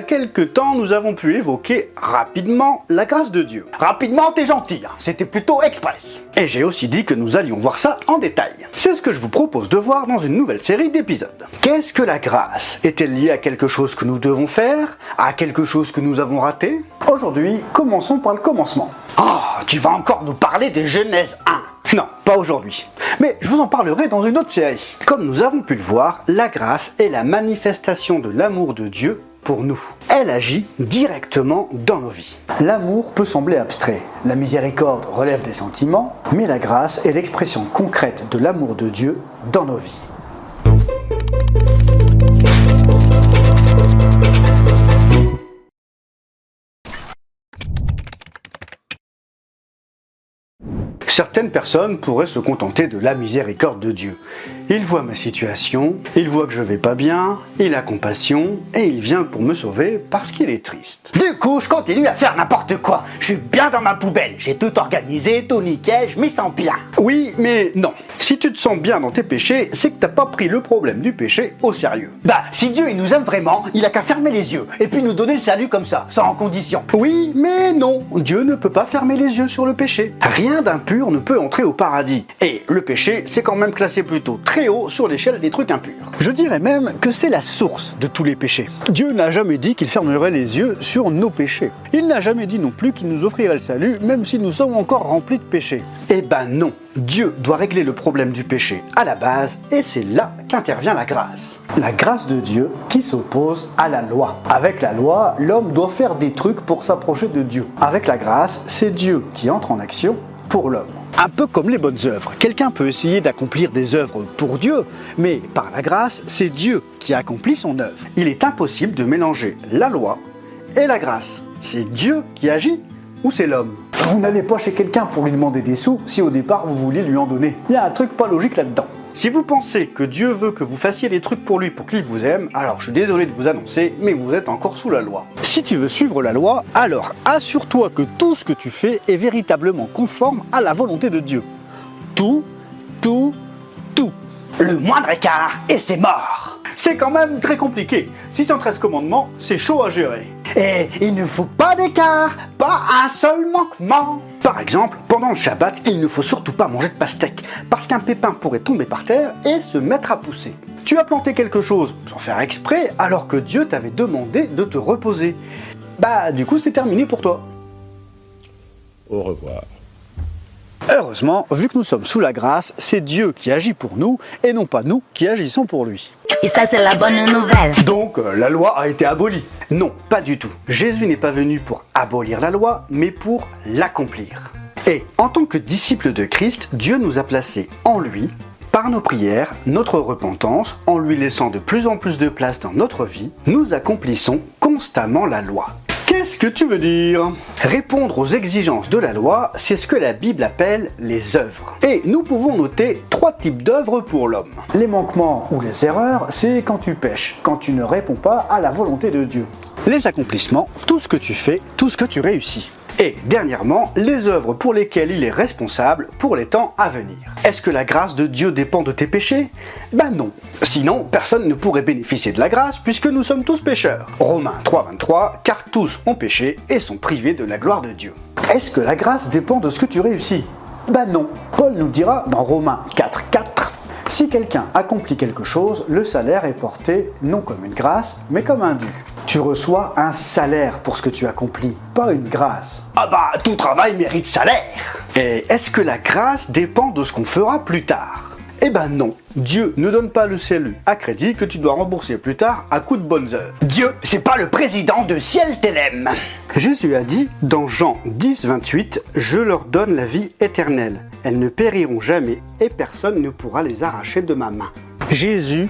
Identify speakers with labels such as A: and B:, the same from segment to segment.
A: quelques temps, nous avons pu évoquer rapidement la grâce de Dieu. Rapidement, t'es gentil, hein. c'était plutôt express. Et j'ai aussi dit que nous allions voir ça en détail. C'est ce que je vous propose de voir dans une nouvelle série d'épisodes. Qu'est-ce que la grâce Est-elle liée à quelque chose que nous devons faire À quelque chose que nous avons raté? Aujourd'hui, commençons par le commencement. Oh, tu vas encore nous parler de Genèse 1 Non, pas aujourd'hui. Mais je vous en parlerai dans une autre série. Comme nous avons pu le voir, la grâce est la manifestation de l'amour de Dieu nous. Elle agit directement dans nos vies. L'amour peut sembler abstrait. La miséricorde relève des sentiments, mais la grâce est l'expression concrète de l'amour de Dieu dans nos vies. Certaines personnes pourraient se contenter de la miséricorde de Dieu. Il voit ma situation, il voit que je vais pas bien, il a compassion et il vient pour me sauver parce qu'il est triste. Du coup, je continue à faire n'importe quoi. Je suis bien dans ma poubelle, j'ai tout organisé, tout nickel, je m'y sens bien. Oui, mais non. Si tu te sens bien dans tes péchés, c'est que t'as pas pris le problème du péché au sérieux. Bah, si Dieu il nous aime vraiment, il a qu'à fermer les yeux et puis nous donner le salut comme ça, sans condition. Oui, mais non. Dieu ne peut pas fermer les yeux sur le péché. Rien d'impur ne peut entrer au paradis. Et le péché, c'est quand même classé plutôt très haut sur l'échelle des trucs impurs. Je dirais même que c'est la source de tous les péchés. Dieu n'a jamais dit qu'il fermerait les yeux sur nos péchés. Il n'a jamais dit non plus qu'il nous offrirait le salut, même si nous sommes encore remplis de péchés. Eh ben non. Dieu doit régler le problème du péché à la base, et c'est là qu'intervient la grâce. La grâce de Dieu qui s'oppose à la loi. Avec la loi, l'homme doit faire des trucs pour s'approcher de Dieu. Avec la grâce, c'est Dieu qui entre en action pour l'homme. Un peu comme les bonnes œuvres. Quelqu'un peut essayer d'accomplir des œuvres pour Dieu, mais par la grâce, c'est Dieu qui accomplit son œuvre. Il est impossible de mélanger la loi et la grâce. C'est Dieu qui agit ou c'est l'homme? Vous n'allez pas chez quelqu'un pour lui demander des sous si au départ vous vouliez lui en donner. Il y a un truc pas logique là-dedans. Si vous pensez que Dieu veut que vous fassiez des trucs pour lui pour qu'il vous aime, alors je suis désolé de vous annoncer, mais vous êtes encore sous la loi. Si tu veux suivre la loi, alors assure-toi que tout ce que tu fais est véritablement conforme à la volonté de Dieu. Tout, tout, tout. Le moindre écart et c'est mort. C'est quand même très compliqué. 613 commandements, c'est chaud à gérer. Et il ne faut pas d'écart, pas un seul manquement. Par exemple, pendant le Shabbat, il ne faut surtout pas manger de pastèque, parce qu'un pépin pourrait tomber par terre et se mettre à pousser. Tu as planté quelque chose sans faire exprès, alors que Dieu t'avait demandé de te reposer. Bah, du coup, c'est terminé pour toi.
B: Au revoir.
A: Heureusement, vu que nous sommes sous la grâce, c'est Dieu qui agit pour nous et non pas nous qui agissons pour lui.
C: Et ça, c'est la bonne nouvelle.
A: Donc, euh, la loi a été abolie Non, pas du tout. Jésus n'est pas venu pour abolir la loi, mais pour l'accomplir. Et en tant que disciples de Christ, Dieu nous a placés en lui, par nos prières, notre repentance, en lui laissant de plus en plus de place dans notre vie, nous accomplissons constamment la loi. Qu'est-ce que tu veux dire? Répondre aux exigences de la loi, c'est ce que la Bible appelle les œuvres. Et nous pouvons noter trois types d'œuvres pour l'homme. Les manquements ou les erreurs, c'est quand tu pêches, quand tu ne réponds pas à la volonté de Dieu. Les accomplissements, tout ce que tu fais, tout ce que tu réussis. Et dernièrement, les œuvres pour lesquelles il est responsable pour les temps à venir. Est-ce que la grâce de Dieu dépend de tes péchés? Ben non. Sinon, personne ne pourrait bénéficier de la grâce puisque nous sommes tous pécheurs. Romains 3.23, car tous ont péché et sont privés de la gloire de Dieu. Est-ce que la grâce dépend de ce que tu réussis? Ben non. Paul nous dira dans Romains 4.4, si quelqu'un accomplit quelque chose, le salaire est porté non comme une grâce, mais comme un dû. Tu reçois un salaire pour ce que tu accomplis, pas une grâce. Ah bah, tout travail mérite salaire Et est-ce que la grâce dépend de ce qu'on fera plus tard? Eh ben non, Dieu ne donne pas le salut à crédit que tu dois rembourser plus tard à coup de bonnes œuvres. Dieu, c'est pas le président de Ciel Télém Jésus a dit dans Jean 10, 28, Je leur donne la vie éternelle. Elles ne périront jamais et personne ne pourra les arracher de ma main. Jésus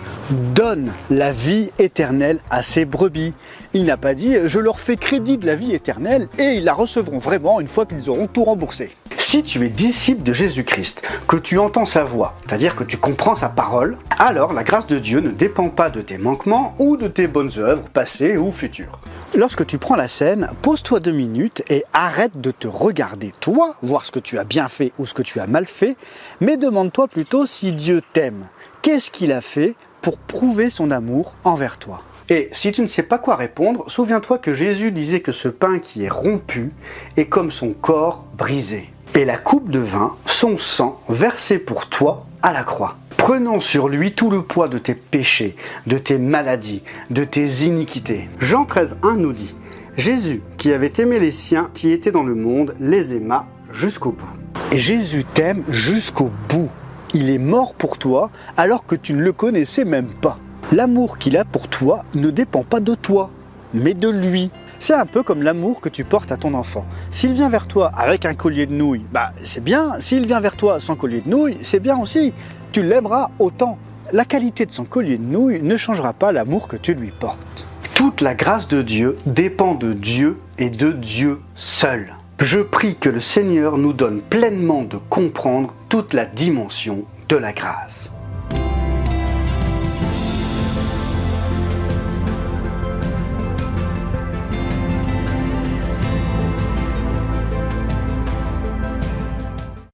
A: donne la vie éternelle à ses brebis. Il n'a pas dit je leur fais crédit de la vie éternelle et ils la recevront vraiment une fois qu'ils auront tout remboursé. Si tu es disciple de Jésus-Christ, que tu entends sa voix, c'est-à-dire que tu comprends sa parole, alors la grâce de Dieu ne dépend pas de tes manquements ou de tes bonnes œuvres passées ou futures. Lorsque tu prends la scène, pose-toi deux minutes et arrête de te regarder toi, voir ce que tu as bien fait ou ce que tu as mal fait, mais demande-toi plutôt si Dieu t'aime. Qu'est-ce qu'il a fait pour prouver son amour envers toi? Et si tu ne sais pas quoi répondre, souviens-toi que Jésus disait que ce pain qui est rompu est comme son corps brisé. Et la coupe de vin, son sang versé pour toi à la croix. Prenant sur lui tout le poids de tes péchés, de tes maladies, de tes iniquités. Jean 13, 1 nous dit Jésus, qui avait aimé les siens qui étaient dans le monde, les aima jusqu'au bout. Et Jésus t'aime jusqu'au bout. Il est mort pour toi alors que tu ne le connaissais même pas. L'amour qu'il a pour toi ne dépend pas de toi, mais de lui. C'est un peu comme l'amour que tu portes à ton enfant. S'il vient vers toi avec un collier de nouilles, bah c'est bien. S'il vient vers toi sans collier de nouilles, c'est bien aussi. Tu l'aimeras autant. La qualité de son collier de nouilles ne changera pas l'amour que tu lui portes. Toute la grâce de Dieu dépend de Dieu et de Dieu seul. Je prie que le Seigneur nous donne pleinement de comprendre toute la dimension de la grâce.